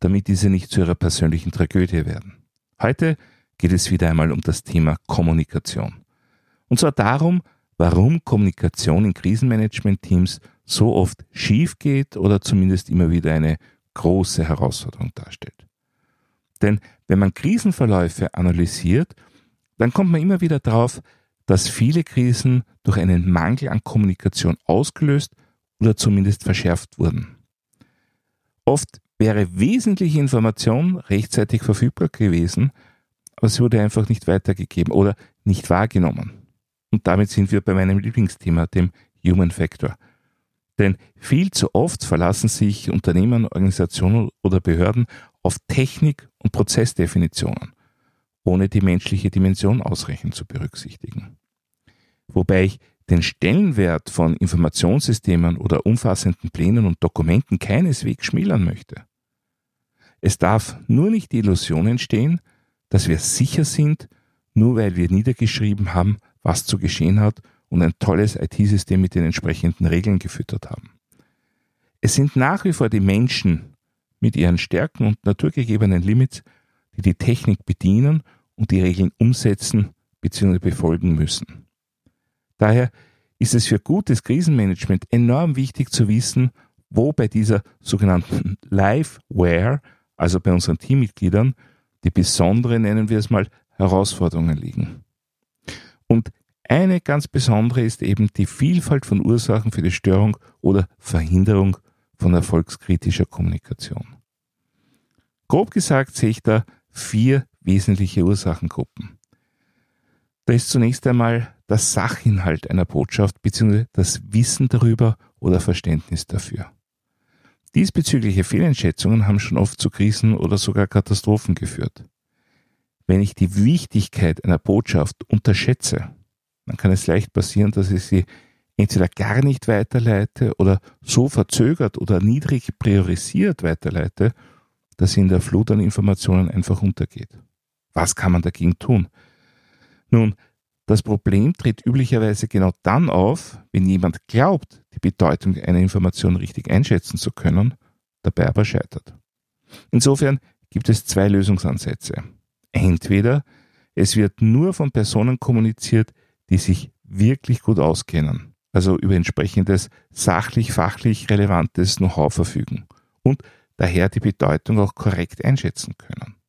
damit diese nicht zu ihrer persönlichen Tragödie werden. Heute geht es wieder einmal um das Thema Kommunikation. Und zwar darum, warum Kommunikation in Krisenmanagement-Teams so oft schief geht oder zumindest immer wieder eine große Herausforderung darstellt. Denn wenn man Krisenverläufe analysiert, dann kommt man immer wieder darauf, dass viele Krisen durch einen Mangel an Kommunikation ausgelöst oder zumindest verschärft wurden. Oft wäre wesentliche Information rechtzeitig verfügbar gewesen, aber sie wurde einfach nicht weitergegeben oder nicht wahrgenommen. Und damit sind wir bei meinem Lieblingsthema, dem Human Factor. Denn viel zu oft verlassen sich Unternehmen, Organisationen oder Behörden auf Technik und Prozessdefinitionen, ohne die menschliche Dimension ausreichend zu berücksichtigen wobei ich den Stellenwert von Informationssystemen oder umfassenden Plänen und Dokumenten keineswegs schmälern möchte. Es darf nur nicht die Illusion entstehen, dass wir sicher sind, nur weil wir niedergeschrieben haben, was zu geschehen hat und ein tolles IT-System mit den entsprechenden Regeln gefüttert haben. Es sind nach wie vor die Menschen mit ihren Stärken und naturgegebenen Limits, die die Technik bedienen und die Regeln umsetzen bzw. befolgen müssen. Daher ist es für gutes Krisenmanagement enorm wichtig zu wissen, wo bei dieser sogenannten Liveware, also bei unseren Teammitgliedern, die besonderen, nennen wir es mal, Herausforderungen liegen. Und eine ganz besondere ist eben die Vielfalt von Ursachen für die Störung oder Verhinderung von erfolgskritischer Kommunikation. Grob gesagt sehe ich da vier wesentliche Ursachengruppen. Da ist zunächst einmal der Sachinhalt einer Botschaft bzw. das Wissen darüber oder Verständnis dafür. Diesbezügliche Fehleinschätzungen haben schon oft zu Krisen oder sogar Katastrophen geführt. Wenn ich die Wichtigkeit einer Botschaft unterschätze, dann kann es leicht passieren, dass ich sie entweder gar nicht weiterleite oder so verzögert oder niedrig priorisiert weiterleite, dass sie in der Flut an Informationen einfach untergeht. Was kann man dagegen tun? Nun, das Problem tritt üblicherweise genau dann auf, wenn jemand glaubt, die Bedeutung einer Information richtig einschätzen zu können, dabei aber scheitert. Insofern gibt es zwei Lösungsansätze. Entweder es wird nur von Personen kommuniziert, die sich wirklich gut auskennen, also über entsprechendes sachlich-fachlich relevantes Know-how verfügen und daher die Bedeutung auch korrekt einschätzen können.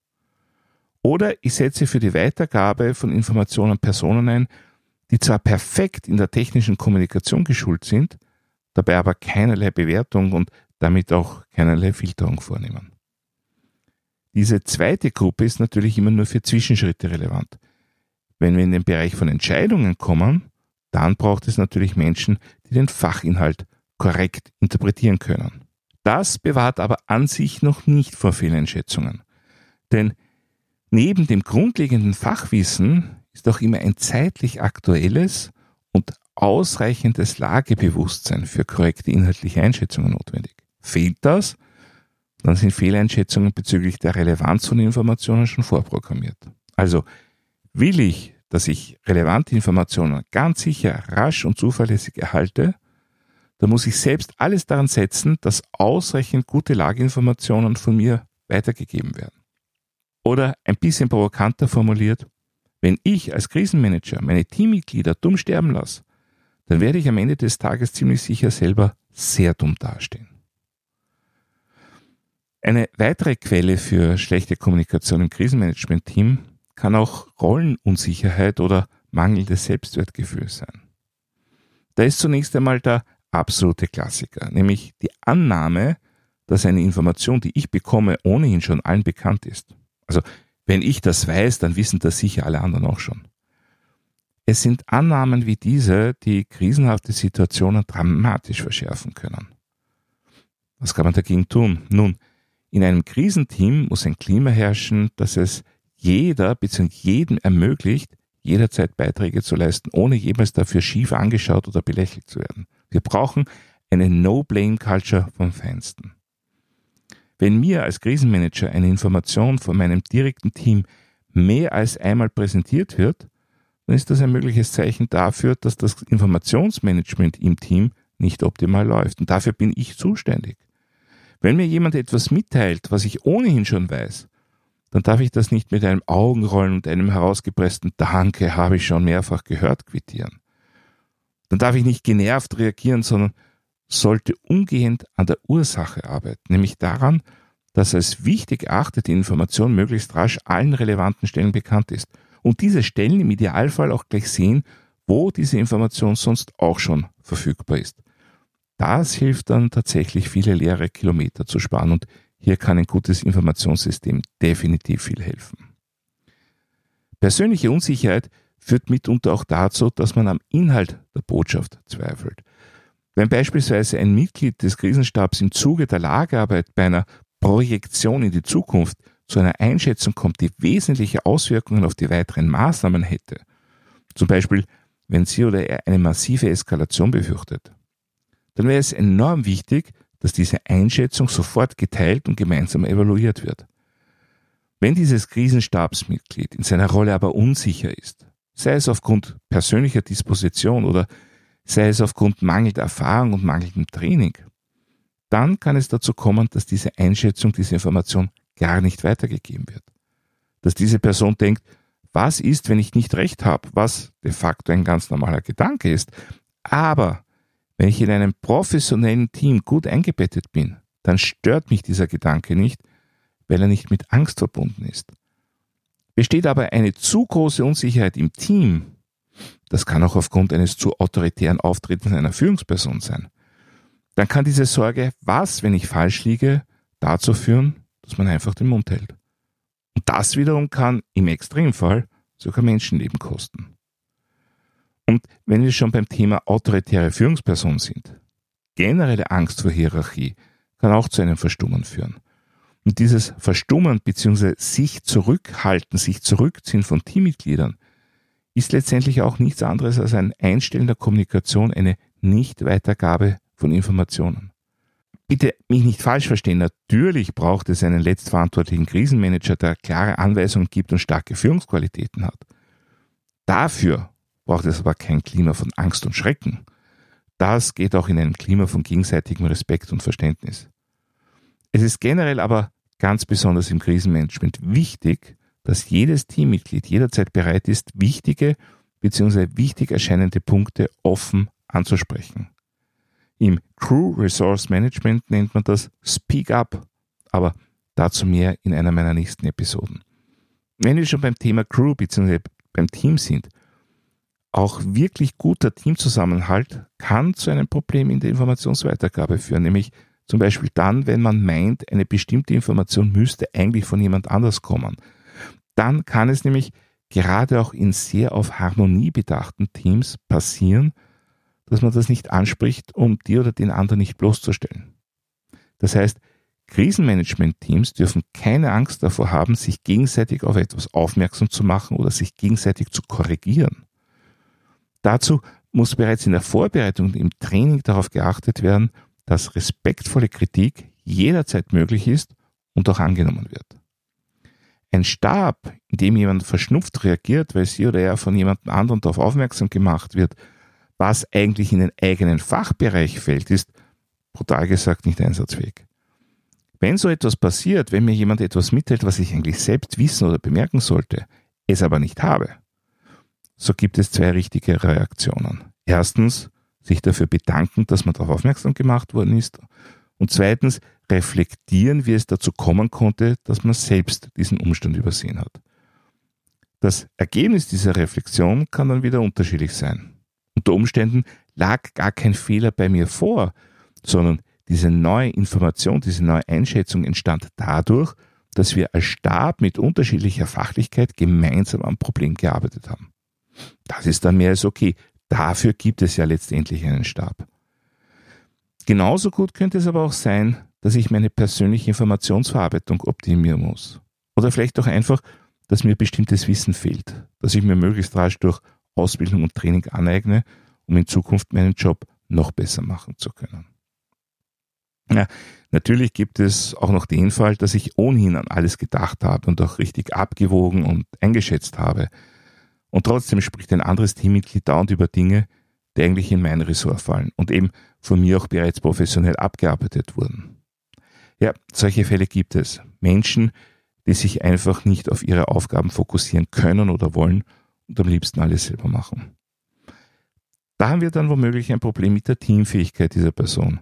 Oder ich setze für die Weitergabe von Informationen Personen ein, die zwar perfekt in der technischen Kommunikation geschult sind, dabei aber keinerlei Bewertung und damit auch keinerlei Filterung vornehmen. Diese zweite Gruppe ist natürlich immer nur für Zwischenschritte relevant. Wenn wir in den Bereich von Entscheidungen kommen, dann braucht es natürlich Menschen, die den Fachinhalt korrekt interpretieren können. Das bewahrt aber an sich noch nicht vor Fehleinschätzungen. Denn Neben dem grundlegenden Fachwissen ist auch immer ein zeitlich aktuelles und ausreichendes Lagebewusstsein für korrekte inhaltliche Einschätzungen notwendig. Fehlt das, dann sind Fehleinschätzungen bezüglich der Relevanz von Informationen schon vorprogrammiert. Also will ich, dass ich relevante Informationen ganz sicher, rasch und zuverlässig erhalte, dann muss ich selbst alles daran setzen, dass ausreichend gute Lageinformationen von mir weitergegeben werden. Oder ein bisschen provokanter formuliert, wenn ich als Krisenmanager meine Teammitglieder dumm sterben lasse, dann werde ich am Ende des Tages ziemlich sicher selber sehr dumm dastehen. Eine weitere Quelle für schlechte Kommunikation im Krisenmanagement-Team kann auch Rollenunsicherheit oder mangelndes Selbstwertgefühl sein. Da ist zunächst einmal der absolute Klassiker, nämlich die Annahme, dass eine Information, die ich bekomme, ohnehin schon allen bekannt ist. Also wenn ich das weiß, dann wissen das sicher alle anderen auch schon. Es sind Annahmen wie diese, die krisenhafte Situationen dramatisch verschärfen können. Was kann man dagegen tun? Nun, In einem Krisenteam muss ein Klima herrschen, das es jeder bzw. jedem ermöglicht, jederzeit Beiträge zu leisten, ohne jemals dafür schief angeschaut oder belächelt zu werden. Wir brauchen eine No-Blame-Culture vom Feinsten. Wenn mir als Krisenmanager eine Information von meinem direkten Team mehr als einmal präsentiert wird, dann ist das ein mögliches Zeichen dafür, dass das Informationsmanagement im Team nicht optimal läuft. Und dafür bin ich zuständig. Wenn mir jemand etwas mitteilt, was ich ohnehin schon weiß, dann darf ich das nicht mit einem Augenrollen und einem herausgepressten Danke habe ich schon mehrfach gehört quittieren. Dann darf ich nicht genervt reagieren, sondern sollte umgehend an der Ursache arbeiten, nämlich daran, dass als wichtig erachtete Information möglichst rasch allen relevanten Stellen bekannt ist und diese Stellen im Idealfall auch gleich sehen, wo diese Information sonst auch schon verfügbar ist. Das hilft dann tatsächlich viele leere Kilometer zu sparen und hier kann ein gutes Informationssystem definitiv viel helfen. Persönliche Unsicherheit führt mitunter auch dazu, dass man am Inhalt der Botschaft zweifelt. Wenn beispielsweise ein Mitglied des Krisenstabs im Zuge der Lagerarbeit bei einer Projektion in die Zukunft zu einer Einschätzung kommt, die wesentliche Auswirkungen auf die weiteren Maßnahmen hätte, zum Beispiel wenn sie oder er eine massive Eskalation befürchtet, dann wäre es enorm wichtig, dass diese Einschätzung sofort geteilt und gemeinsam evaluiert wird. Wenn dieses Krisenstabsmitglied in seiner Rolle aber unsicher ist, sei es aufgrund persönlicher Disposition oder sei es aufgrund mangelnder Erfahrung und mangelndem Training, dann kann es dazu kommen, dass diese Einschätzung, diese Information gar nicht weitergegeben wird. Dass diese Person denkt, was ist, wenn ich nicht recht habe, was de facto ein ganz normaler Gedanke ist. Aber wenn ich in einem professionellen Team gut eingebettet bin, dann stört mich dieser Gedanke nicht, weil er nicht mit Angst verbunden ist. Besteht aber eine zu große Unsicherheit im Team, das kann auch aufgrund eines zu autoritären Auftretens einer Führungsperson sein, dann kann diese Sorge, was, wenn ich falsch liege, dazu führen, dass man einfach den Mund hält. Und das wiederum kann im Extremfall sogar Menschenleben kosten. Und wenn wir schon beim Thema autoritäre Führungsperson sind, generelle Angst vor Hierarchie kann auch zu einem Verstummen führen. Und dieses Verstummen bzw. sich zurückhalten, sich zurückziehen von Teammitgliedern ist letztendlich auch nichts anderes als ein Einstellen der Kommunikation, eine Nichtweitergabe von Informationen. Bitte mich nicht falsch verstehen, natürlich braucht es einen letztverantwortlichen Krisenmanager, der klare Anweisungen gibt und starke Führungsqualitäten hat. Dafür braucht es aber kein Klima von Angst und Schrecken. Das geht auch in einem Klima von gegenseitigem Respekt und Verständnis. Es ist generell aber ganz besonders im Krisenmanagement wichtig, dass jedes Teammitglied jederzeit bereit ist, wichtige bzw. wichtig erscheinende Punkte offen anzusprechen. Im Crew Resource Management nennt man das Speak Up, aber dazu mehr in einer meiner nächsten Episoden. Wenn wir schon beim Thema Crew bzw. beim Team sind, auch wirklich guter Teamzusammenhalt kann zu einem Problem in der Informationsweitergabe führen, nämlich zum Beispiel dann, wenn man meint, eine bestimmte Information müsste eigentlich von jemand anders kommen. Dann kann es nämlich gerade auch in sehr auf Harmonie bedachten Teams passieren, dass man das nicht anspricht, um die oder den anderen nicht bloßzustellen. Das heißt, Krisenmanagement-Teams dürfen keine Angst davor haben, sich gegenseitig auf etwas aufmerksam zu machen oder sich gegenseitig zu korrigieren. Dazu muss bereits in der Vorbereitung und im Training darauf geachtet werden, dass respektvolle Kritik jederzeit möglich ist und auch angenommen wird. Ein Stab, in dem jemand verschnupft reagiert, weil sie oder er von jemand anderem darauf aufmerksam gemacht wird, was eigentlich in den eigenen Fachbereich fällt, ist brutal gesagt nicht einsatzfähig. Wenn so etwas passiert, wenn mir jemand etwas mitteilt, was ich eigentlich selbst wissen oder bemerken sollte, es aber nicht habe, so gibt es zwei richtige Reaktionen. Erstens, sich dafür bedanken, dass man darauf aufmerksam gemacht worden ist. Und zweitens, reflektieren, wie es dazu kommen konnte, dass man selbst diesen Umstand übersehen hat. Das Ergebnis dieser Reflexion kann dann wieder unterschiedlich sein unter Umständen lag gar kein Fehler bei mir vor, sondern diese neue Information, diese neue Einschätzung entstand dadurch, dass wir als Stab mit unterschiedlicher Fachlichkeit gemeinsam am Problem gearbeitet haben. Das ist dann mehr als okay. Dafür gibt es ja letztendlich einen Stab. Genauso gut könnte es aber auch sein, dass ich meine persönliche Informationsverarbeitung optimieren muss. Oder vielleicht auch einfach, dass mir bestimmtes Wissen fehlt, dass ich mir möglichst rasch durch Ausbildung und Training aneigne, um in Zukunft meinen Job noch besser machen zu können. Ja, natürlich gibt es auch noch den Fall, dass ich ohnehin an alles gedacht habe und auch richtig abgewogen und eingeschätzt habe. Und trotzdem spricht ein anderes Teammitglied dauernd über Dinge, die eigentlich in mein Ressort fallen und eben von mir auch bereits professionell abgearbeitet wurden. Ja, solche Fälle gibt es. Menschen, die sich einfach nicht auf ihre Aufgaben fokussieren können oder wollen und am liebsten alles selber machen. Da haben wir dann womöglich ein Problem mit der Teamfähigkeit dieser Person.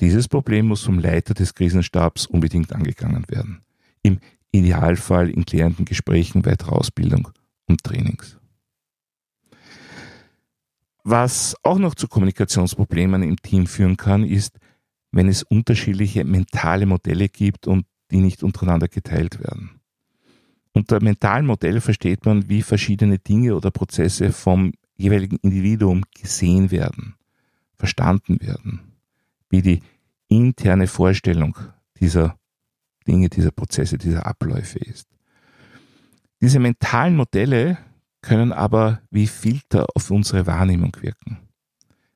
Dieses Problem muss vom Leiter des Krisenstabs unbedingt angegangen werden. Im Idealfall in klärenden Gesprächen, weiterer Ausbildung und Trainings. Was auch noch zu Kommunikationsproblemen im Team führen kann, ist, wenn es unterschiedliche mentale Modelle gibt und die nicht untereinander geteilt werden. Unter mentalen Modell versteht man, wie verschiedene Dinge oder Prozesse vom jeweiligen Individuum gesehen werden, verstanden werden wie die interne Vorstellung dieser Dinge, dieser Prozesse, dieser Abläufe ist. Diese mentalen Modelle können aber wie Filter auf unsere Wahrnehmung wirken.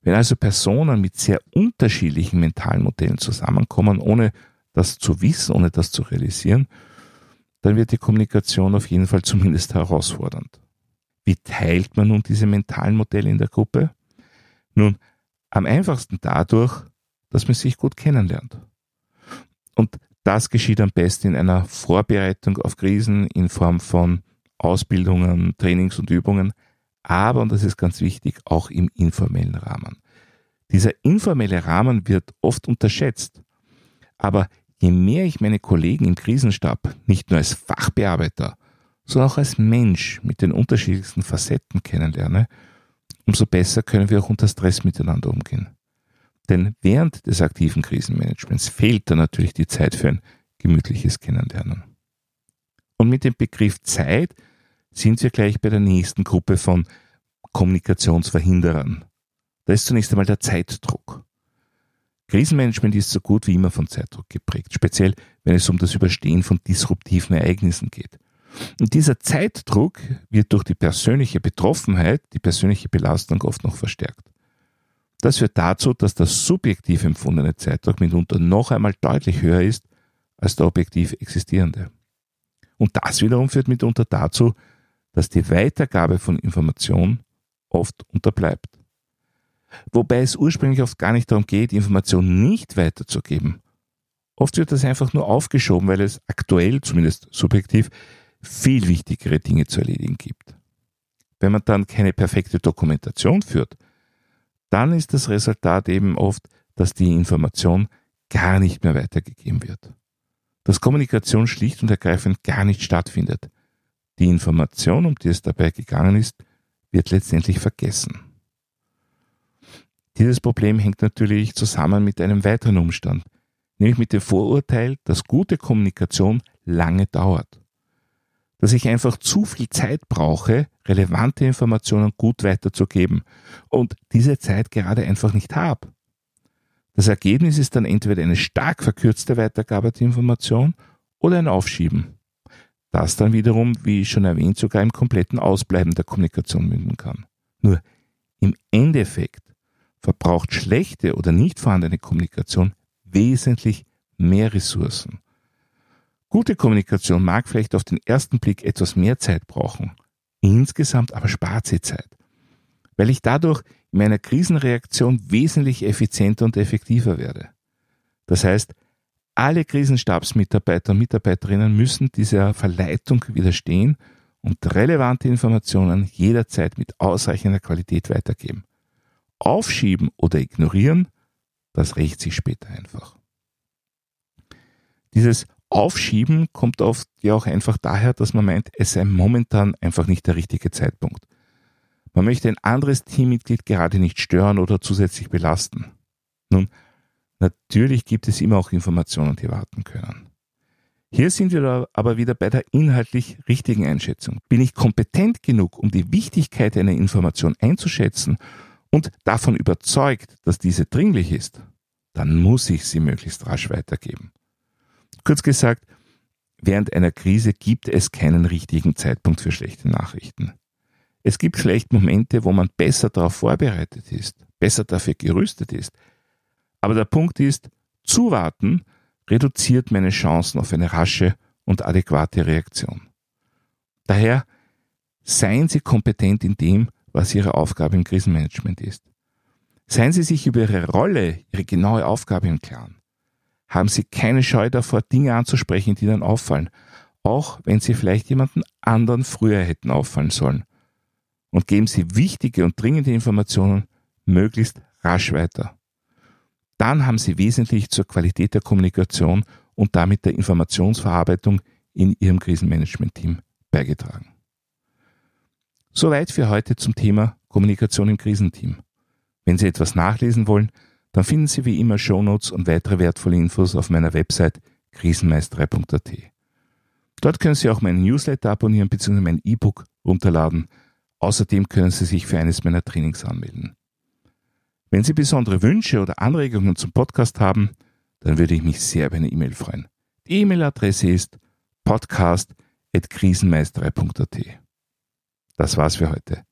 Wenn also Personen mit sehr unterschiedlichen mentalen Modellen zusammenkommen, ohne das zu wissen, ohne das zu realisieren, dann wird die Kommunikation auf jeden Fall zumindest herausfordernd. Wie teilt man nun diese mentalen Modelle in der Gruppe? Nun, am einfachsten dadurch, dass man sich gut kennenlernt. Und das geschieht am besten in einer Vorbereitung auf Krisen in Form von Ausbildungen, Trainings und Übungen, aber, und das ist ganz wichtig, auch im informellen Rahmen. Dieser informelle Rahmen wird oft unterschätzt. Aber je mehr ich meine Kollegen im Krisenstab nicht nur als Fachbearbeiter, sondern auch als Mensch mit den unterschiedlichsten Facetten kennenlerne, umso besser können wir auch unter Stress miteinander umgehen. Denn während des aktiven Krisenmanagements fehlt da natürlich die Zeit für ein gemütliches Kennenlernen. Und mit dem Begriff Zeit sind wir gleich bei der nächsten Gruppe von Kommunikationsverhinderern. Da ist zunächst einmal der Zeitdruck. Krisenmanagement ist so gut wie immer von Zeitdruck geprägt, speziell wenn es um das Überstehen von disruptiven Ereignissen geht. Und dieser Zeitdruck wird durch die persönliche Betroffenheit, die persönliche Belastung oft noch verstärkt. Das führt dazu, dass der subjektiv empfundene Zeitdruck mitunter noch einmal deutlich höher ist als der objektiv existierende. Und das wiederum führt mitunter dazu, dass die Weitergabe von Information oft unterbleibt. Wobei es ursprünglich oft gar nicht darum geht, Informationen nicht weiterzugeben. Oft wird das einfach nur aufgeschoben, weil es aktuell, zumindest subjektiv, viel wichtigere Dinge zu erledigen gibt. Wenn man dann keine perfekte Dokumentation führt, dann ist das Resultat eben oft, dass die Information gar nicht mehr weitergegeben wird. Dass Kommunikation schlicht und ergreifend gar nicht stattfindet. Die Information, um die es dabei gegangen ist, wird letztendlich vergessen. Dieses Problem hängt natürlich zusammen mit einem weiteren Umstand, nämlich mit dem Vorurteil, dass gute Kommunikation lange dauert dass ich einfach zu viel Zeit brauche, relevante Informationen gut weiterzugeben und diese Zeit gerade einfach nicht habe. Das Ergebnis ist dann entweder eine stark verkürzte Weitergabe der Information oder ein Aufschieben. Das dann wiederum, wie schon erwähnt, sogar im kompletten Ausbleiben der Kommunikation münden kann. Nur im Endeffekt verbraucht schlechte oder nicht vorhandene Kommunikation wesentlich mehr Ressourcen Gute Kommunikation mag vielleicht auf den ersten Blick etwas mehr Zeit brauchen, insgesamt aber spart sie Zeit, weil ich dadurch in meiner Krisenreaktion wesentlich effizienter und effektiver werde. Das heißt, alle Krisenstabsmitarbeiter und Mitarbeiterinnen müssen dieser Verleitung widerstehen und relevante Informationen jederzeit mit ausreichender Qualität weitergeben. Aufschieben oder ignorieren, das rächt sich später einfach. Dieses Aufschieben kommt oft ja auch einfach daher, dass man meint, es sei momentan einfach nicht der richtige Zeitpunkt. Man möchte ein anderes Teammitglied gerade nicht stören oder zusätzlich belasten. Nun, natürlich gibt es immer auch Informationen, die warten können. Hier sind wir aber wieder bei der inhaltlich richtigen Einschätzung. Bin ich kompetent genug, um die Wichtigkeit einer Information einzuschätzen und davon überzeugt, dass diese dringlich ist? dann muss ich sie möglichst rasch weitergeben. Kurz gesagt, während einer Krise gibt es keinen richtigen Zeitpunkt für schlechte Nachrichten. Es gibt vielleicht Momente, wo man besser darauf vorbereitet ist, besser dafür gerüstet ist. Aber der Punkt ist, zuwarten reduziert meine Chancen auf eine rasche und adäquate Reaktion. Daher seien Sie kompetent in dem, was Ihre Aufgabe im Krisenmanagement ist. Seien Sie sich über Ihre Rolle, Ihre genaue Aufgabe im Klaren. Haben Sie keine Scheu davor, Dinge anzusprechen, die Ihnen auffallen, auch wenn Sie vielleicht jemanden anderen früher hätten auffallen sollen. Und geben Sie wichtige und dringende Informationen möglichst rasch weiter. Dann haben Sie wesentlich zur Qualität der Kommunikation und damit der Informationsverarbeitung in Ihrem Krisenmanagement-Team beigetragen. Soweit für heute zum Thema Kommunikation im Krisenteam. Wenn Sie etwas nachlesen wollen, dann finden Sie wie immer Shownotes und weitere wertvolle Infos auf meiner Website krisenmeisterei.at. Dort können Sie auch meinen Newsletter abonnieren bzw. mein E-Book runterladen. Außerdem können Sie sich für eines meiner Trainings anmelden. Wenn Sie besondere Wünsche oder Anregungen zum Podcast haben, dann würde ich mich sehr über eine E-Mail freuen. Die E-Mail-Adresse ist podcast.krisenmeisterei.at. Das war's für heute.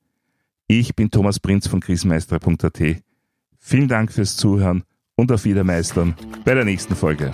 Ich bin Thomas Prinz von krisenmeister.at. Vielen Dank fürs Zuhören und auf Wiedermeistern bei der nächsten Folge.